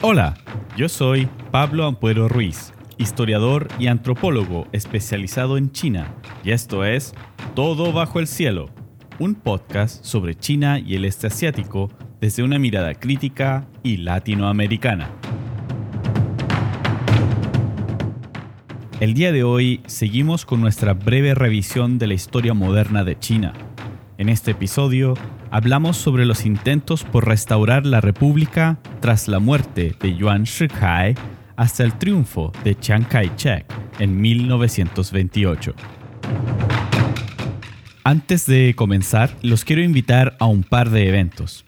Hola, yo soy Pablo Ampuero Ruiz, historiador y antropólogo especializado en China, y esto es Todo bajo el cielo, un podcast sobre China y el este asiático desde una mirada crítica y latinoamericana. El día de hoy seguimos con nuestra breve revisión de la historia moderna de China. En este episodio hablamos sobre los intentos por restaurar la república tras la muerte de Yuan Shikai hasta el triunfo de Chiang Kai-shek en 1928. Antes de comenzar, los quiero invitar a un par de eventos.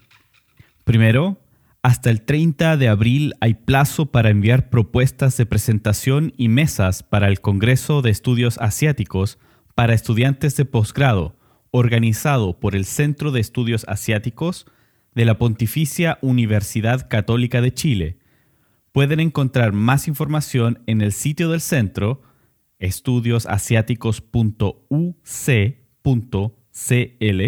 Primero, hasta el 30 de abril hay plazo para enviar propuestas de presentación y mesas para el Congreso de Estudios Asiáticos para estudiantes de posgrado organizado por el Centro de Estudios Asiáticos de la Pontificia Universidad Católica de Chile. Pueden encontrar más información en el sitio del centro estudiosasiáticos.uc.cl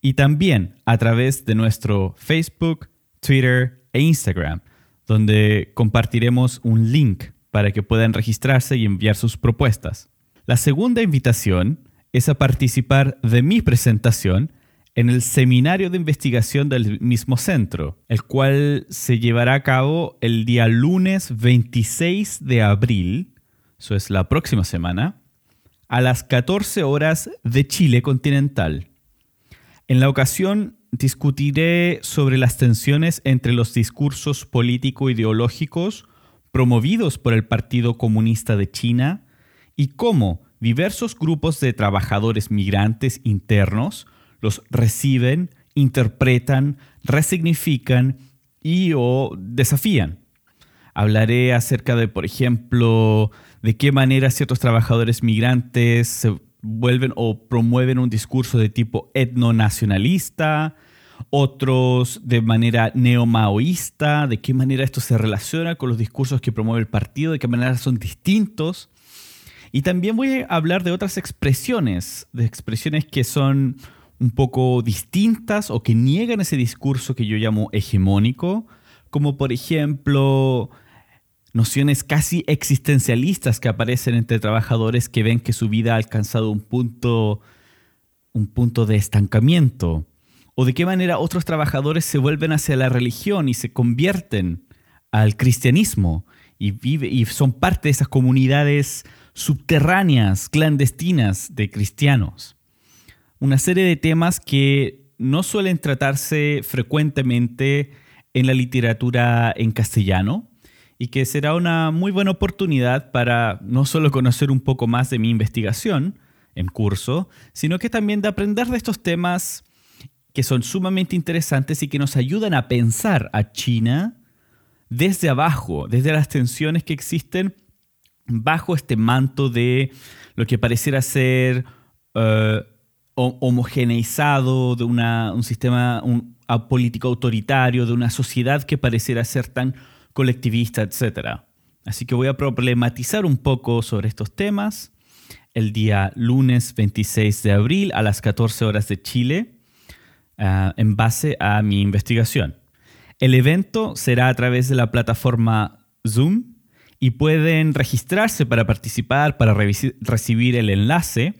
y también a través de nuestro Facebook, Twitter e Instagram, donde compartiremos un link para que puedan registrarse y enviar sus propuestas. La segunda invitación es a participar de mi presentación en el seminario de investigación del mismo centro, el cual se llevará a cabo el día lunes 26 de abril, eso es la próxima semana, a las 14 horas de Chile continental. En la ocasión discutiré sobre las tensiones entre los discursos político-ideológicos promovidos por el Partido Comunista de China y cómo diversos grupos de trabajadores migrantes internos los reciben, interpretan, resignifican y o desafían. Hablaré acerca de, por ejemplo, de qué manera ciertos trabajadores migrantes se vuelven o promueven un discurso de tipo etnonacionalista, otros de manera neomaoísta, de qué manera esto se relaciona con los discursos que promueve el partido, de qué manera son distintos. Y también voy a hablar de otras expresiones, de expresiones que son un poco distintas o que niegan ese discurso que yo llamo hegemónico, como por ejemplo nociones casi existencialistas que aparecen entre trabajadores que ven que su vida ha alcanzado un punto, un punto de estancamiento, o de qué manera otros trabajadores se vuelven hacia la religión y se convierten al cristianismo y, vive, y son parte de esas comunidades subterráneas, clandestinas de cristianos. Una serie de temas que no suelen tratarse frecuentemente en la literatura en castellano y que será una muy buena oportunidad para no solo conocer un poco más de mi investigación en curso, sino que también de aprender de estos temas que son sumamente interesantes y que nos ayudan a pensar a China desde abajo, desde las tensiones que existen bajo este manto de lo que pareciera ser uh, homogeneizado, de un sistema político autoritario, de una sociedad que pareciera ser tan colectivista, etc. Así que voy a problematizar un poco sobre estos temas el día lunes 26 de abril a las 14 horas de Chile uh, en base a mi investigación. El evento será a través de la plataforma Zoom y pueden registrarse para participar, para recibir el enlace.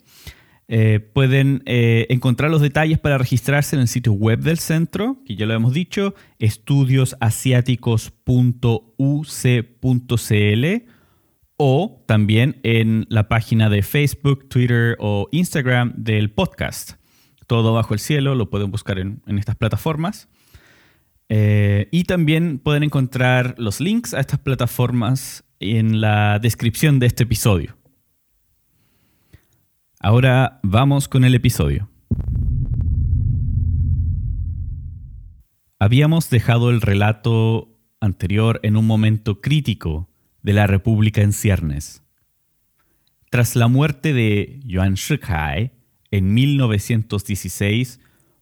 Eh, pueden eh, encontrar los detalles para registrarse en el sitio web del centro, que ya lo hemos dicho, estudiosasiáticos.uc.cl o también en la página de Facebook, Twitter o Instagram del podcast. Todo bajo el cielo, lo pueden buscar en, estas plataformas. Eh, y también pueden encontrar los links a estas plataformas en la descripción de este episodio. Ahora vamos con el episodio. Habíamos dejado el relato anterior en un momento crítico de la República en ciernes. Tras la muerte de Yuan Shikai en 1916,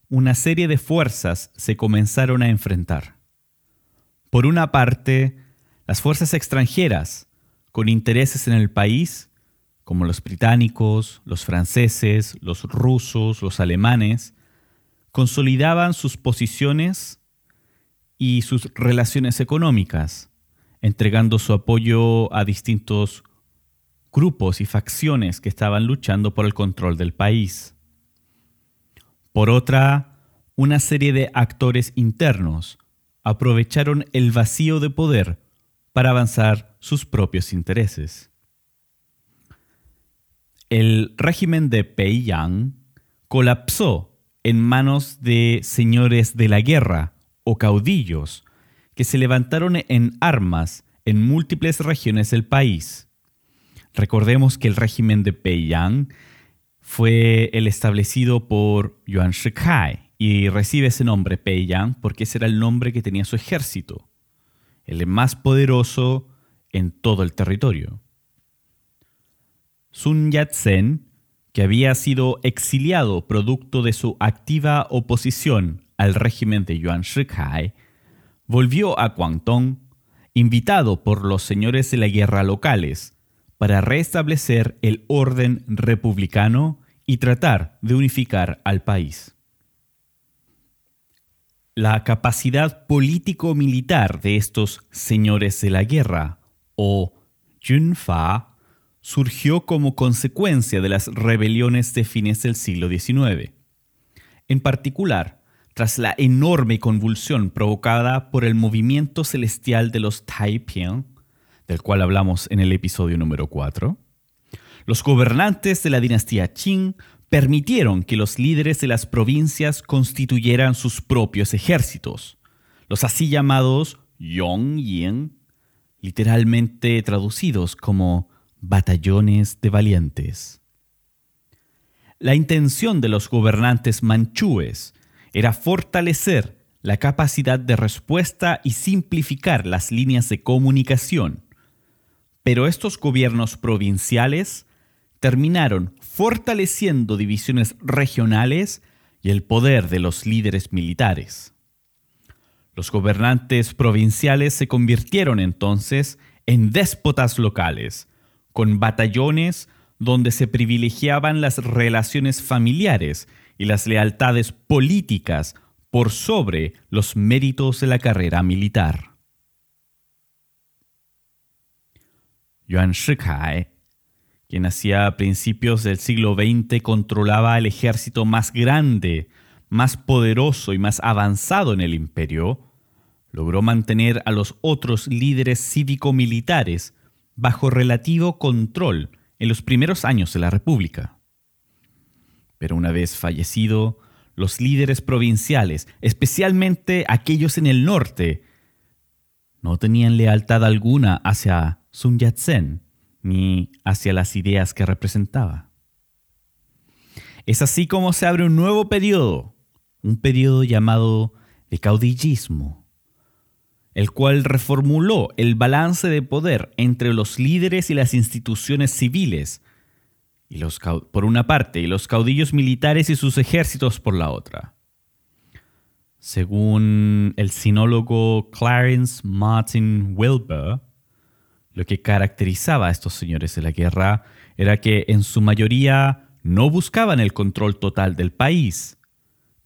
una serie de fuerzas se comenzaron a enfrentar. Por una parte, las fuerzas extranjeras con intereses en el país, como los británicos, los franceses, los rusos, los alemanes, consolidaban sus posiciones y sus relaciones económicas, entregando su apoyo a distintos grupos y facciones que estaban luchando por el control del país. Por otra, una serie de actores internos aprovecharon el vacío de poder para avanzar sus propios intereses. El régimen de Peiyang colapsó en manos de señores de la guerra o caudillos que se levantaron en armas en múltiples regiones del país. Recordemos que el régimen de Peiyang fue el establecido por Yuan Shikai y recibe ese nombre Peiyang porque ese era el nombre que tenía su ejército, el más poderoso en todo el territorio. Sun Yat-sen, que había sido exiliado producto de su activa oposición al régimen de Yuan Shikai, volvió a Guangdong, invitado por los señores de la guerra locales para restablecer el orden republicano y tratar de unificar al país. La capacidad político-militar de estos señores de la guerra, o Junfa, surgió como consecuencia de las rebeliones de fines del siglo XIX. En particular, tras la enorme convulsión provocada por el movimiento celestial de los Taiping, del cual hablamos en el episodio número 4, los gobernantes de la dinastía Qing permitieron que los líderes de las provincias constituyeran sus propios ejércitos, los así llamados Yongyin, literalmente traducidos como batallones de valientes. La intención de los gobernantes manchúes era fortalecer la capacidad de respuesta y simplificar las líneas de comunicación. Pero estos gobiernos provinciales terminaron fortaleciendo divisiones regionales y el poder de los líderes militares. Los gobernantes provinciales se convirtieron entonces en déspotas locales, con batallones donde se privilegiaban las relaciones familiares y las lealtades políticas por sobre los méritos de la carrera militar. Yuan Shikai, quien hacia principios del siglo XX controlaba el ejército más grande, más poderoso y más avanzado en el imperio, logró mantener a los otros líderes cívico-militares bajo relativo control en los primeros años de la República. Pero una vez fallecido, los líderes provinciales, especialmente aquellos en el norte, no tenían lealtad alguna hacia Sun Yat-sen ni hacia las ideas que representaba. Es así como se abre un nuevo periodo, un periodo llamado de caudillismo el cual reformuló el balance de poder entre los líderes y las instituciones civiles, y los, por una parte, y los caudillos militares y sus ejércitos por la otra. Según el sinólogo Clarence Martin Wilbur, lo que caracterizaba a estos señores de la guerra era que en su mayoría no buscaban el control total del país,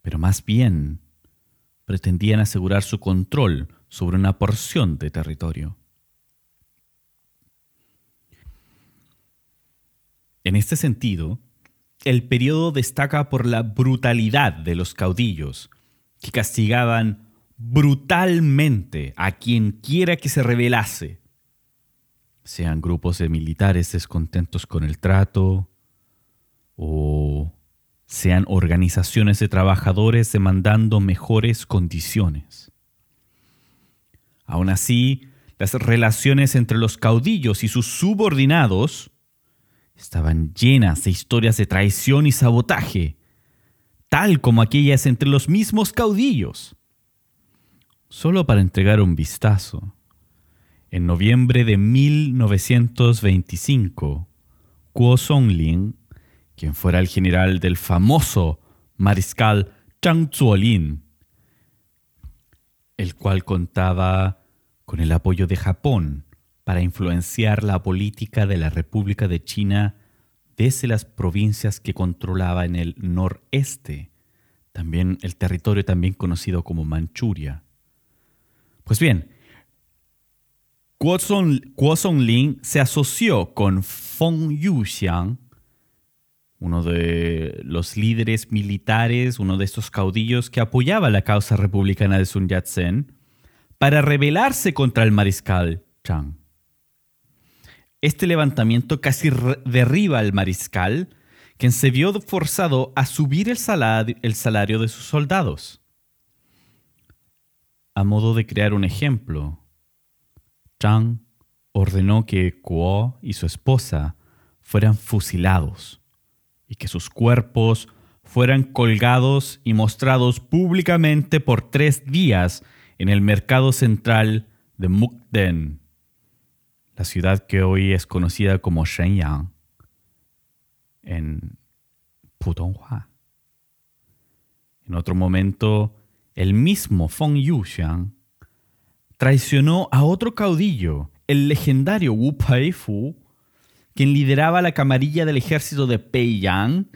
pero más bien pretendían asegurar su control sobre una porción de territorio. En este sentido, el periodo destaca por la brutalidad de los caudillos, que castigaban brutalmente a quien quiera que se rebelase, sean grupos de militares descontentos con el trato o sean organizaciones de trabajadores demandando mejores condiciones. Aún así, las relaciones entre los caudillos y sus subordinados estaban llenas de historias de traición y sabotaje, tal como aquellas entre los mismos caudillos. Solo para entregar un vistazo, en noviembre de 1925, Kuo Songlin, quien fuera el general del famoso mariscal Zhang Zuolin, el cual contaba con el apoyo de Japón para influenciar la política de la República de China desde las provincias que controlaba en el noreste, también el territorio también conocido como Manchuria. Pues bien, Guo Zongling se asoció con Feng Yuxiang, uno de los líderes militares, uno de estos caudillos que apoyaba la causa republicana de Sun Yat-sen, para rebelarse contra el mariscal Chang. Este levantamiento casi derriba al mariscal, quien se vio forzado a subir el el salario de sus soldados. A modo de crear un ejemplo, Ordenó que Kuo y su esposa fueran fusilados y que sus cuerpos fueran colgados y mostrados públicamente por tres días en el mercado central de Mukden, la ciudad que hoy es conocida como Shenyang, en Putonghua. En otro momento, el mismo Feng Yuxiang traicionó a otro caudillo, el legendario Wu Peifu, quien lideraba la camarilla del ejército de Peiyang,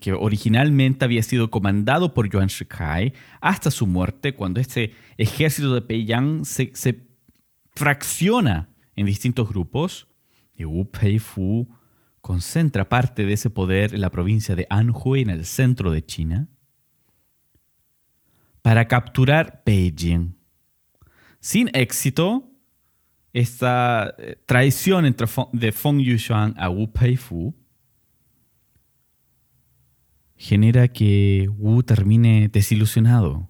que originalmente había sido comandado por Yuan Shikai, hasta su muerte, cuando este ejército de Peiyang se, fracciona en distintos grupos, y Wu Peifu concentra parte de ese poder en la provincia de Anhui, en el centro de China, para capturar Beijing. Sin éxito, esta eh, traición entre de Feng Yuxiang a Wu Peifu genera que Wu termine desilusionado,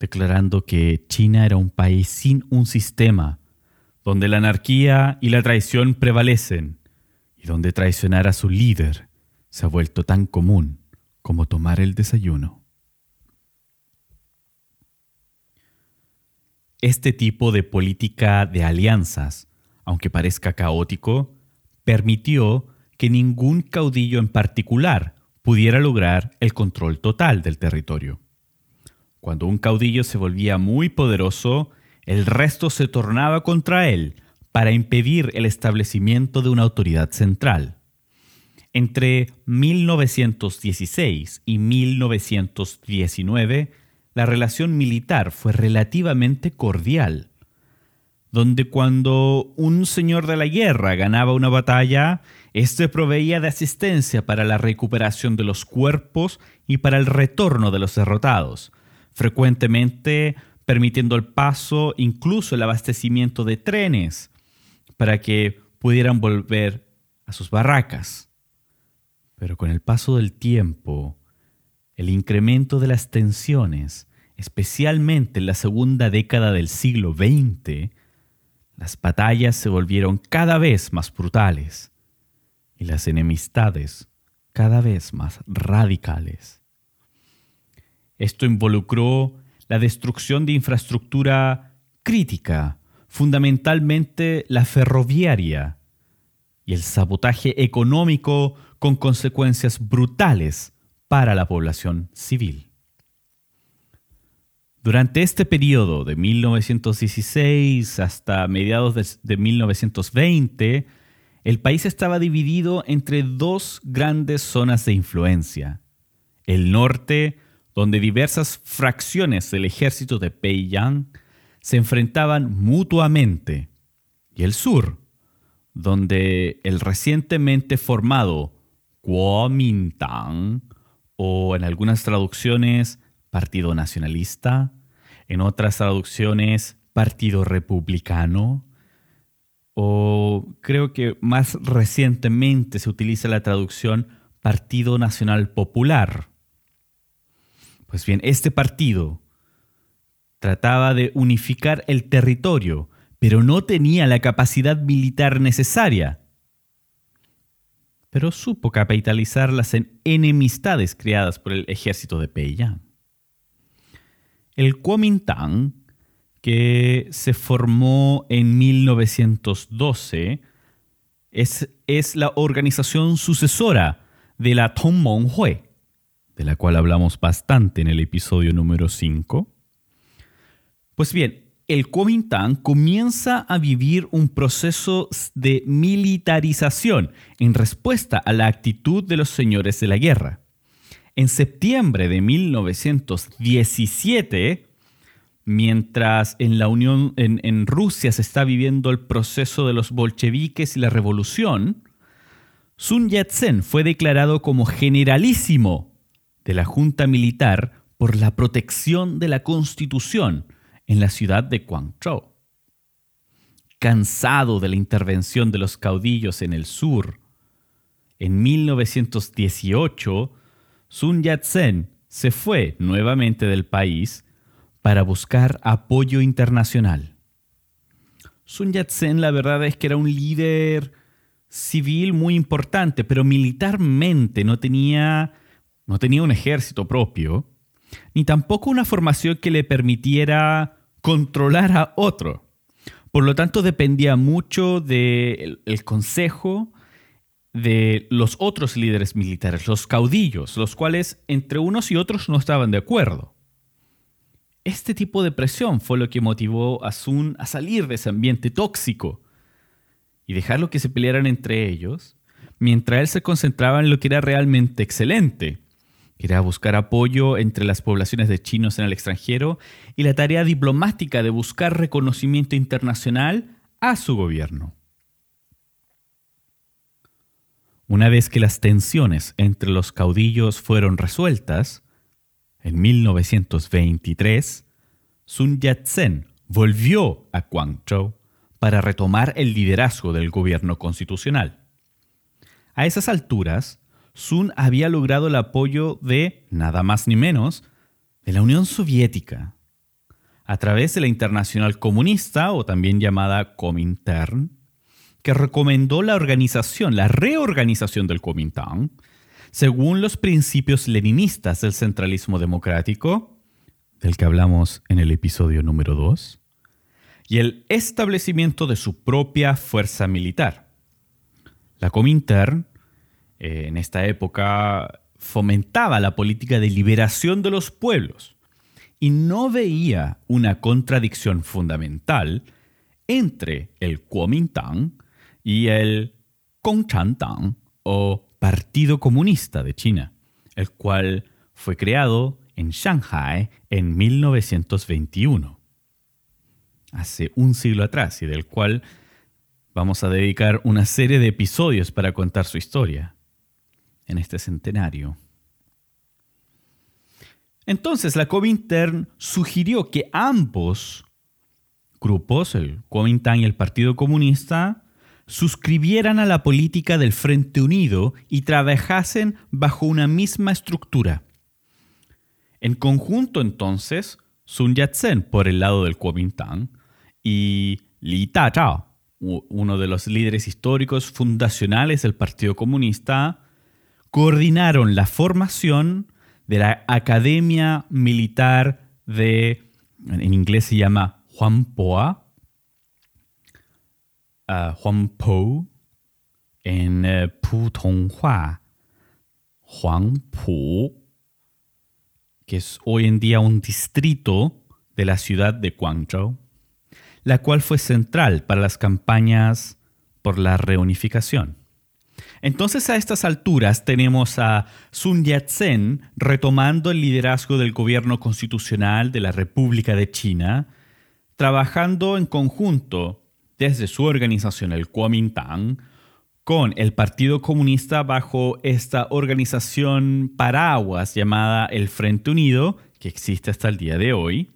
declarando que China era un país sin un sistema, donde la anarquía y la traición prevalecen, y donde traicionar a su líder se ha vuelto tan común como tomar el desayuno. Este tipo de política de alianzas, aunque parezca caótico, permitió que ningún caudillo en particular pudiera lograr el control total del territorio. Cuando un caudillo se volvía muy poderoso, el resto se tornaba contra él para impedir el establecimiento de una autoridad central. Entre 1916 y 1919, la relación militar fue relativamente cordial, donde cuando un señor de la guerra ganaba una batalla, éste proveía de asistencia para la recuperación de los cuerpos y para el retorno de los derrotados, frecuentemente permitiendo el paso, incluso el abastecimiento de trenes, para que pudieran volver a sus barracas. Pero con el paso del tiempo, el incremento de las tensiones, especialmente en la segunda década del siglo XX, las batallas se volvieron cada vez más brutales y las enemistades cada vez más radicales. Esto involucró la destrucción de infraestructura crítica, fundamentalmente la ferroviaria, y el sabotaje económico con consecuencias brutales para la población civil. Durante este periodo de 1916 hasta mediados de, 1920, el país estaba dividido entre dos grandes zonas de influencia. El norte, donde diversas fracciones del ejército de Peiyang se enfrentaban mutuamente, y el sur, donde el recientemente formado Kuomintang o en algunas traducciones Partido Nacionalista, en otras traducciones Partido Republicano, o creo que más recientemente se utiliza la traducción Partido Nacional Popular. Pues bien, este partido trataba de unificar el territorio, pero no tenía la capacidad militar necesaria pero supo capitalizar las enemistades creadas por el ejército de Peiyang. El Kuomintang, que se formó en 1912, es, es la organización sucesora de la Tongmenghui, de la cual hablamos bastante en el episodio número 5. Pues bien, el Kuomintang comienza a vivir un proceso de militarización en respuesta a la actitud de los señores de la guerra. En septiembre de 1917, mientras en la Unión, en, en Rusia se está viviendo el proceso de los bolcheviques y la revolución, Sun Yat-sen fue declarado como generalísimo de la Junta Militar por la protección de la Constitución en la ciudad de Guangzhou. Cansado de la intervención de los caudillos en el sur, en 1918, Sun Yat-sen se fue nuevamente del país para buscar apoyo internacional. Sun Yat-sen la verdad es que era un líder civil muy importante, pero militarmente no tenía, no tenía un ejército propio, ni tampoco una formación que le permitiera controlar a otro. Por lo tanto, dependía mucho del consejo de los otros líderes militares, los caudillos, los cuales entre unos y otros no estaban de acuerdo. Este tipo de presión fue lo que motivó a Sun a salir de ese ambiente tóxico y dejarlo que se pelearan entre ellos, mientras él se concentraba en lo que era realmente excelente, que era buscar apoyo entre las poblaciones de chinos en el extranjero y la tarea diplomática de buscar reconocimiento internacional a su gobierno. Una vez que las tensiones entre los caudillos fueron resueltas, en 1923, Sun Yat-sen volvió a Guangzhou para retomar el liderazgo del gobierno constitucional. A esas alturas, Sun había logrado el apoyo de, nada más ni menos, de la Unión Soviética, a través de la Internacional Comunista, o también llamada Comintern, que recomendó la organización, la reorganización del Comintern, según los principios leninistas del centralismo democrático, del que hablamos en el episodio número 2, y el establecimiento de su propia fuerza militar. La Comintern, eh, en esta época, fomentaba la política de liberación de los pueblos y no veía una contradicción fundamental entre el Kuomintang y el Gongchantan o Partido Comunista de China, el cual fue creado en Shanghai en 1921, hace un siglo atrás, y del cual vamos a dedicar una serie de episodios para contar su historia en este centenario. Entonces la Comintern sugirió que ambos grupos, el Kuomintang y el Partido Comunista, suscribieran a la política del Frente Unido y trabajasen bajo una misma estructura. En conjunto entonces, Sun Yat-sen por el lado del Kuomintang y Li Ta-chao, uno de los líderes históricos fundacionales del Partido Comunista, coordinaron la formación de la Academia Militar de, en inglés se llama Huanpoa, Juan Po en uh, Putonghua, Huangpu, que es hoy en día un distrito de la ciudad de Guangzhou, la cual fue central para las campañas por la reunificación. Entonces a estas alturas tenemos a Sun Yat-sen retomando el liderazgo del gobierno constitucional de la República de China, trabajando en conjunto desde su organización, el Kuomintang, con el Partido Comunista bajo esta organización paraguas llamada el Frente Unido, que existe hasta el día de hoy,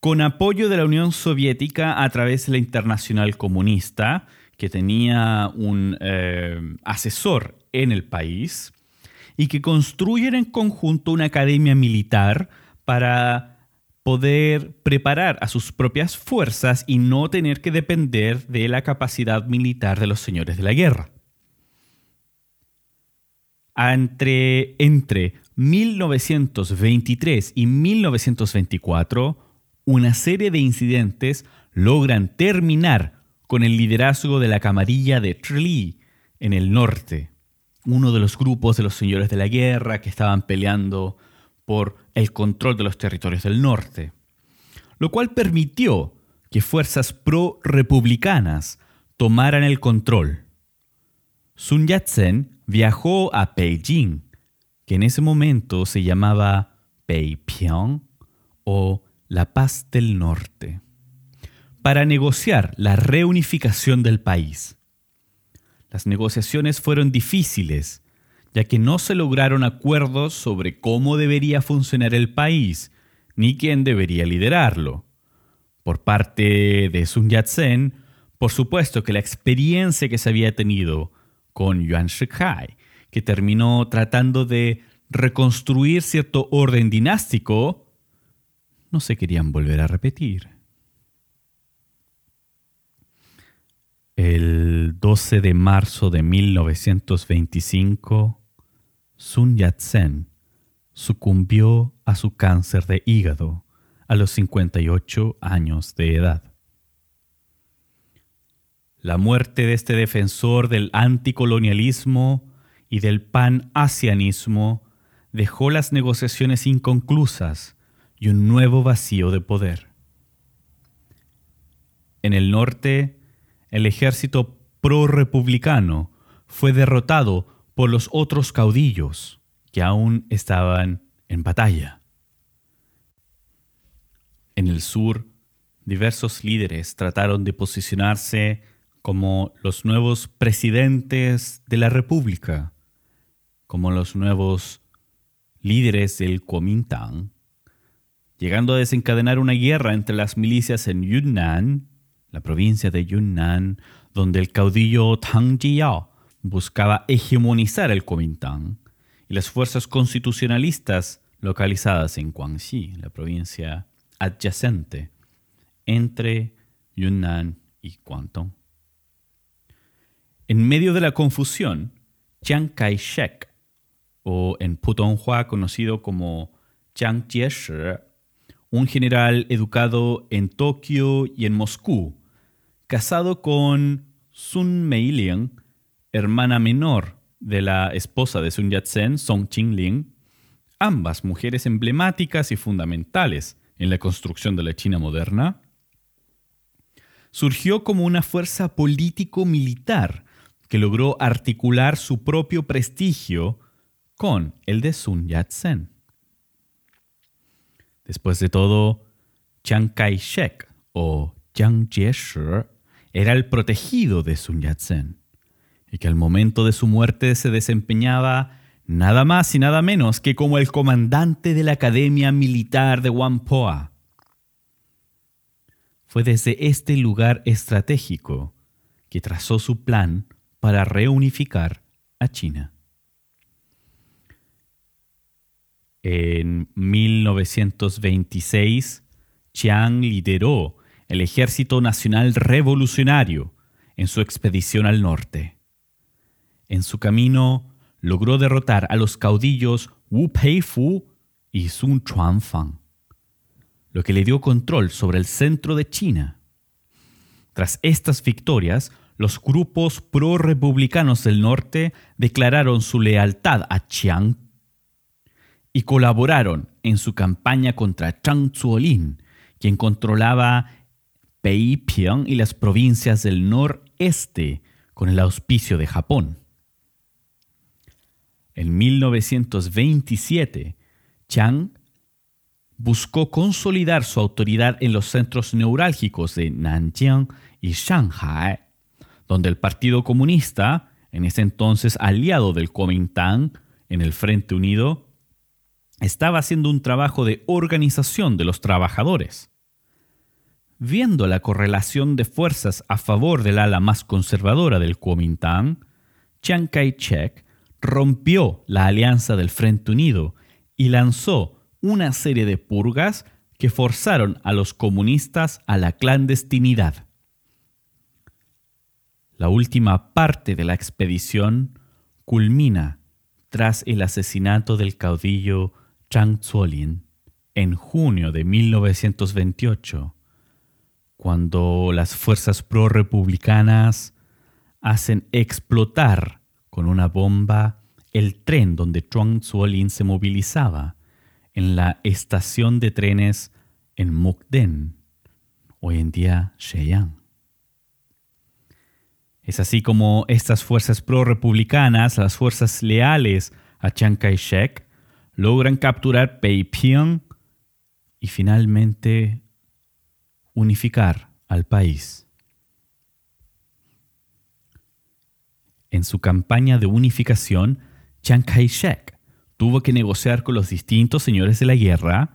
con apoyo de la Unión Soviética a través de la Internacional Comunista, que tenía un eh, asesor en el país, y que construyen en conjunto una academia militar para poder preparar a sus propias fuerzas y no tener que depender de la capacidad militar de los señores de la guerra. Entre, entre 1923 y 1924, una serie de incidentes logran terminar con el liderazgo de la camarilla de Trli en el norte, uno de los grupos de los señores de la guerra que estaban peleando por el control de los territorios del norte, lo cual permitió que fuerzas pro-republicanas tomaran el control. Sun Yat-sen viajó a Beijing, que en ese momento se llamaba Beipyeong o la paz del norte, para negociar la reunificación del país. Las negociaciones fueron difíciles, ya que no se lograron acuerdos sobre cómo debería funcionar el país, ni quién debería liderarlo. Por parte de Sun Yat-sen, por supuesto que la experiencia que se había tenido con Yuan Shikai, que terminó tratando de reconstruir cierto orden dinástico, no se querían volver a repetir. El 12 de marzo de 1925, Sun Yat-sen sucumbió a su cáncer de hígado a los 58 años de edad. La muerte de este defensor del anticolonialismo y del pan-asianismo dejó las negociaciones inconclusas y un nuevo vacío de poder. En el norte, el ejército pro-republicano fue derrotado por los otros caudillos que aún estaban en batalla. En el sur, diversos líderes trataron de posicionarse como los nuevos presidentes de la República, como los nuevos líderes del Kuomintang, llegando a desencadenar una guerra entre las milicias en Yunnan, la provincia de Yunnan, donde el caudillo Tang Jiyao buscaba hegemonizar el Kuomintang, y las fuerzas constitucionalistas localizadas en Guangxi, la provincia adyacente entre Yunnan y Guangdong. En medio de la confusión, Chiang Kai-shek, o en Putonghua conocido como Chiang Jie-shi, un general educado en Tokio y en Moscú, casado con Sun Meilian, hermana menor de la esposa de Sun Yat-sen, Song Qingling, ambas mujeres emblemáticas y fundamentales en la construcción de la China moderna, surgió como una fuerza político-militar que logró articular su propio prestigio con el de Sun Yat-sen. Después de todo, Chiang Kai-shek o Jiang Jieshi era el protegido de Sun Yat-sen y que al momento de su muerte se desempeñaba nada más y nada menos que como el comandante de la Academia Militar de Whampoa. Fue desde este lugar estratégico que trazó su plan para reunificar a China. En 1926, Chiang lideró el Ejército Nacional Revolucionario en su expedición al norte. En su camino logró derrotar a los caudillos Wu Peifu y Sun Chuanfang, lo que le dio control sobre el centro de China. Tras estas victorias, los grupos pro-republicanos del norte declararon su lealtad a Chiang y colaboraron en su campaña contra Chang Zuolin, quien controlaba Y las provincias del noreste con el auspicio de Japón. En 1927, Chiang buscó consolidar su autoridad en los centros neurálgicos de Nanjing y Shanghai donde el Partido Comunista, en ese entonces aliado del Kuomintang en el Frente Unido, estaba haciendo un trabajo de organización de los trabajadores. Viendo la correlación de fuerzas a favor del ala más conservadora del Kuomintang, Chiang Kai-shek rompió la alianza del Frente Unido y lanzó una serie de purgas que forzaron a los comunistas a la clandestinidad. La última parte de la expedición culmina tras el asesinato del caudillo Zhang Zuolin en junio de 1928, cuando las fuerzas pro-republicanas hacen explotar con una bomba el tren donde Zhang Zuolin se movilizaba en la estación de trenes en Mukden, hoy en día Shenyang. Es así como estas fuerzas pro-republicanas, las fuerzas leales a Chiang Kai-shek, logran capturar Peiping y y finalmente unificar al país. En su campaña de unificación, Chiang Kai-shek tuvo que negociar con los distintos señores de la guerra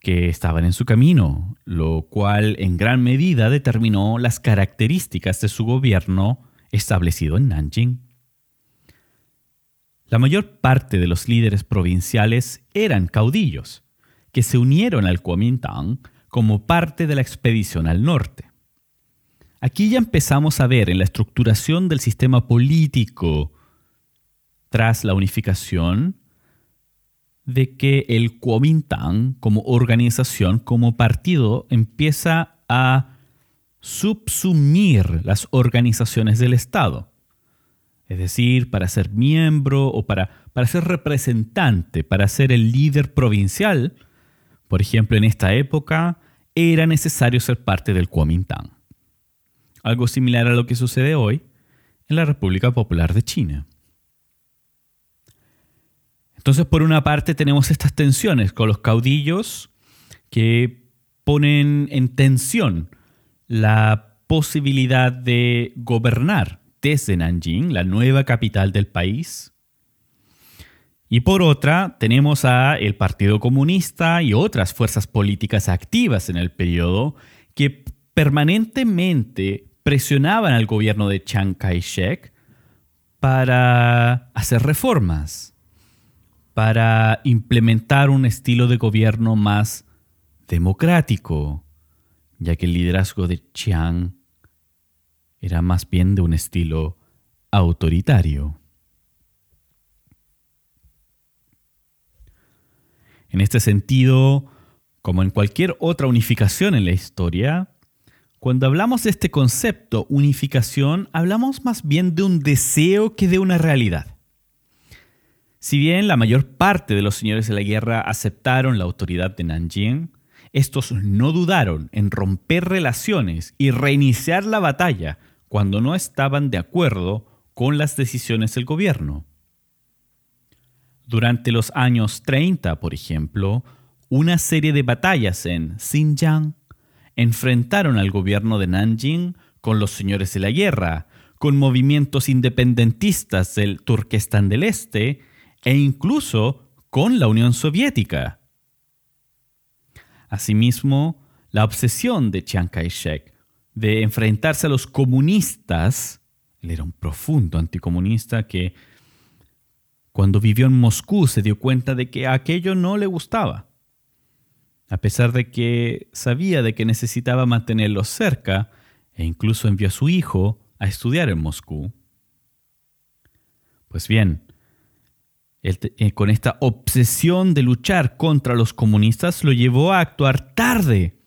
que estaban en su camino, lo cual en gran medida determinó las características de su gobierno establecido en Nanjing. La mayor parte de los líderes provinciales eran caudillos, que se unieron al Kuomintang como parte de la expedición al norte. Aquí ya empezamos a ver en la estructuración del sistema político tras la unificación de que el Kuomintang como organización, como partido, empieza a subsumir las organizaciones del Estado. Es decir, para ser miembro o para, para ser representante, para ser el líder provincial, por ejemplo, en esta época era necesario ser parte del Kuomintang. Algo similar a lo que sucede hoy en la República Popular de China. Entonces, por una parte tenemos estas tensiones con los caudillos que ponen en tensión la posibilidad de gobernar desde Nanjing, la nueva capital del país. Y por otra, tenemos a el Partido Comunista y otras fuerzas políticas activas en el periodo que permanentemente presionaban al gobierno de Chiang Kai-shek para hacer reformas para implementar un estilo de gobierno más democrático, ya que el liderazgo de Chiang era más bien de un estilo autoritario. En este sentido, como en cualquier otra unificación en la historia, cuando hablamos de este concepto unificación, hablamos más bien de un deseo que de una realidad. Si bien la mayor parte de los señores de la guerra aceptaron la autoridad de Nanjing, estos no dudaron en romper relaciones y reiniciar la batalla cuando no estaban de acuerdo con las decisiones del gobierno. Durante los años 30, por ejemplo, una serie de batallas en Xinjiang enfrentaron al gobierno de Nanjing con los señores de la guerra, con movimientos independentistas del Turquestán del Este e incluso con la Unión Soviética. Asimismo, la obsesión de Chiang Kai-shek de enfrentarse a los comunistas, él era un profundo anticomunista que cuando vivió en Moscú se dio cuenta de que aquello no le gustaba. A pesar de que sabía de que necesitaba mantenerlos cerca, e incluso envió a su hijo a estudiar en Moscú. Pues bien, eh, con esta obsesión de luchar contra los comunistas, lo llevó a actuar tarde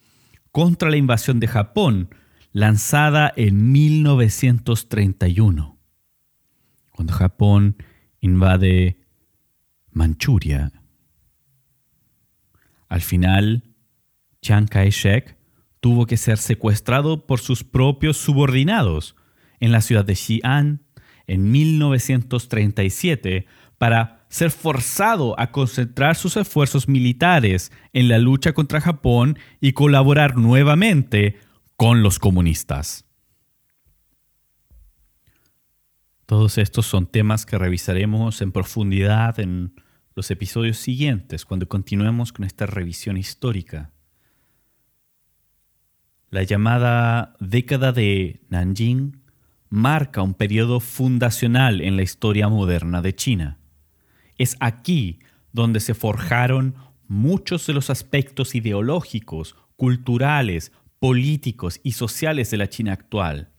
contra la invasión de Japón, lanzada en 1931, cuando Japón invade Manchuria. Al final, Chiang Kai-shek tuvo que ser secuestrado por sus propios subordinados en la ciudad de Xi'an en 1937 para ser forzado a concentrar sus esfuerzos militares en la lucha contra Japón y colaborar nuevamente con los comunistas. Todos estos son temas que revisaremos en profundidad en los episodios siguientes cuando continuemos con esta revisión histórica. La llamada década de Nanjing marca un periodo fundacional en la historia moderna de China. Es aquí donde se forjaron muchos de los aspectos ideológicos, culturales, políticos y sociales de la China actual.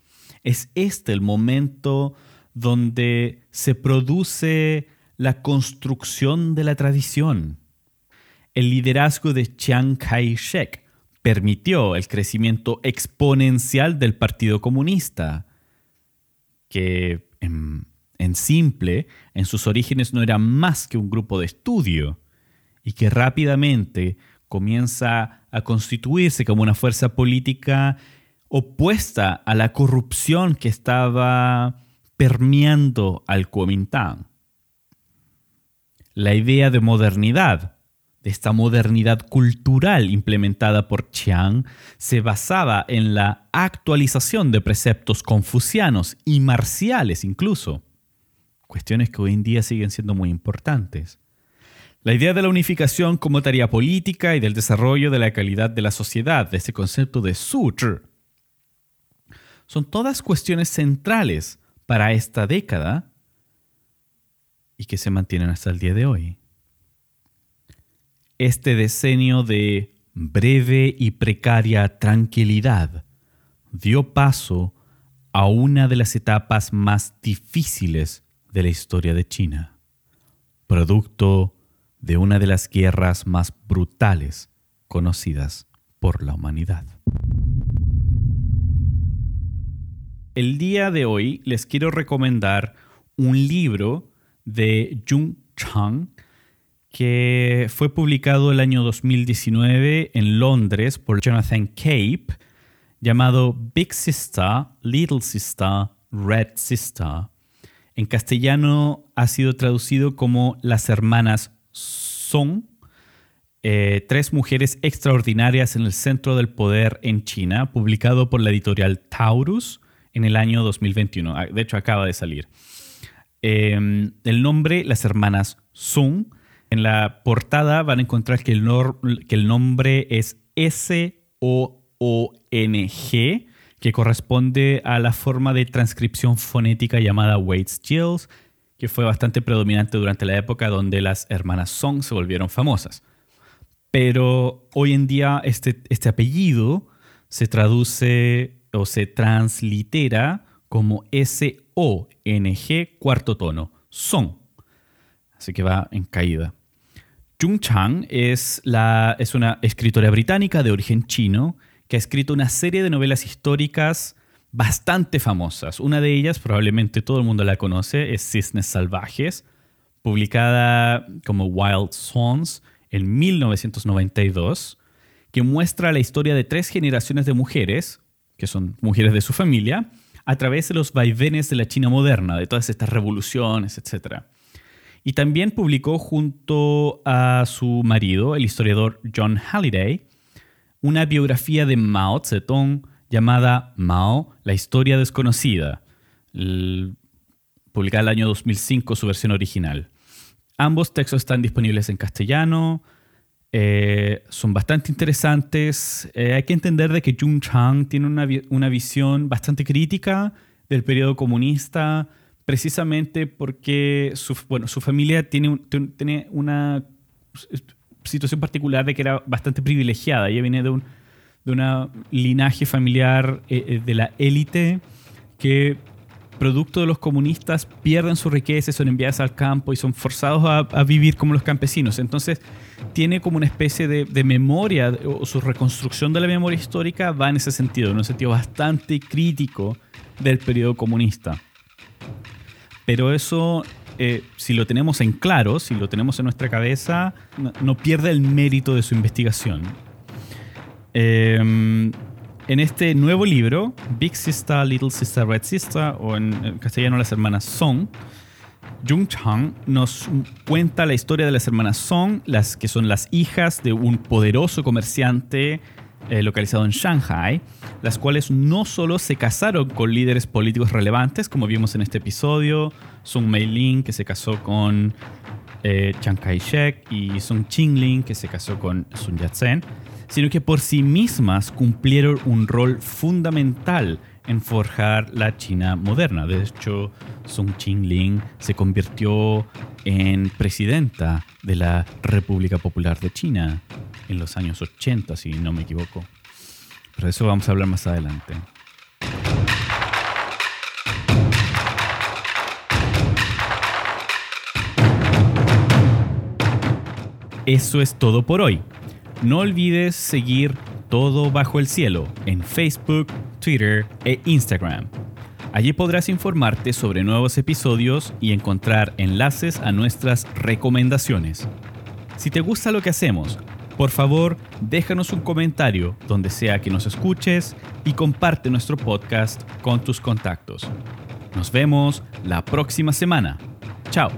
Es este el momento donde se produce la construcción de la tradición. El liderazgo de Chiang Kai-shek permitió el crecimiento exponencial del Partido Comunista, que en en simple, en sus orígenes no era más que un grupo de estudio y que rápidamente comienza a constituirse como una fuerza política opuesta a la corrupción que estaba permeando al Kuomintang. La idea de modernidad de esta modernidad cultural implementada por Chiang se basaba en la actualización de preceptos confucianos y marciales incluso, cuestiones que hoy en día siguen siendo muy importantes. La idea de la unificación como tarea política y del desarrollo de la calidad de la sociedad, de ese concepto de Suzhi, son todas cuestiones centrales para esta década y que se mantienen hasta el día de hoy. Este decenio de breve y precaria tranquilidad dio paso a una de las etapas más difíciles de la historia de China, producto de una de las guerras más brutales conocidas por la humanidad. El día de hoy les quiero recomendar un libro de Jung Chang que fue publicado el año 2019 en Londres por Jonathan Cape llamado Big Sister, Little Sister, Red Sister. En castellano ha sido traducido como Las hermanas son eh, tres mujeres extraordinarias en el centro del poder en China, publicado por la editorial Taurus en el año 2021. Ah, de hecho, acaba de salir. Em, el nombre, las hermanas Sung. En la portada van a encontrar que el, nombre es S-O-O-N-G, que corresponde a la forma de transcripción fonética llamada Waits-Gills, que fue bastante predominante durante la época donde las hermanas Song se volvieron famosas. Pero hoy en día este, este apellido se traduce o se translitera como S-O-N-G cuarto tono, Song. Así que va en caída. Jung Chang es, la, es una escritora británica de origen chino que ha escrito una serie de novelas históricas bastante famosas. Una de ellas, probablemente todo el mundo la conoce, es Cisnes Salvajes, publicada como Wild Swans en 1992, que muestra la historia de tres generaciones de mujeres, que son mujeres de su familia, a través de los vaivenes de la China moderna, de todas estas revoluciones, etc. Y también publicó junto a su marido, el historiador John Halliday, una biografía de Mao Zedong llamada Mao, la historia desconocida, publicada el año 2005, su versión original. Ambos textos están disponibles en castellano, eh, son bastante interesantes. Eh, hay que entender de que Jung Chang tiene una, visión bastante crítica del periodo comunista, precisamente porque su, bueno, su familia tiene, tiene una situación particular de que era bastante privilegiada. Ella viene de un, de un linaje familiar eh, eh, de la élite que producto de los comunistas pierden su riqueza, son enviadas al campo y son forzados a, vivir como los campesinos. Entonces tiene como una especie de, memoria o su reconstrucción de la memoria histórica va en ese sentido, en un sentido bastante crítico del periodo comunista. Pero eso, eh, si lo tenemos en claro, si lo tenemos en nuestra cabeza, no pierde el mérito de su investigación. Em, en este nuevo libro, Big Sister, Little Sister, Red Sister, o en, castellano las hermanas Song, Jung Chang nos cuenta la historia de las hermanas Song, las que son las hijas de un poderoso comerciante eh, localizado en Shanghai, las cuales no solo se casaron con líderes políticos relevantes, como vimos en este episodio, Sung Mei-lin, que se casó con eh, Chiang Kai-shek, y Sung Ching-lin, que se casó con Sun Yat-sen, sino que por sí mismas cumplieron un rol fundamental en forjar la China moderna. De hecho, Sung Ching-ling se convirtió en presidenta de la República Popular de China en los años 80, si no me equivoco. Pero de eso vamos a hablar más adelante. Eso es todo por hoy. No olvides seguir Todo Bajo el Cielo en Facebook, Twitter e Instagram. Allí podrás informarte sobre nuevos episodios y encontrar enlaces a nuestras recomendaciones. Si te gusta lo que hacemos, por favor déjanos un comentario donde sea que nos escuches y comparte nuestro podcast con tus contactos. Nos vemos la próxima semana. Chao.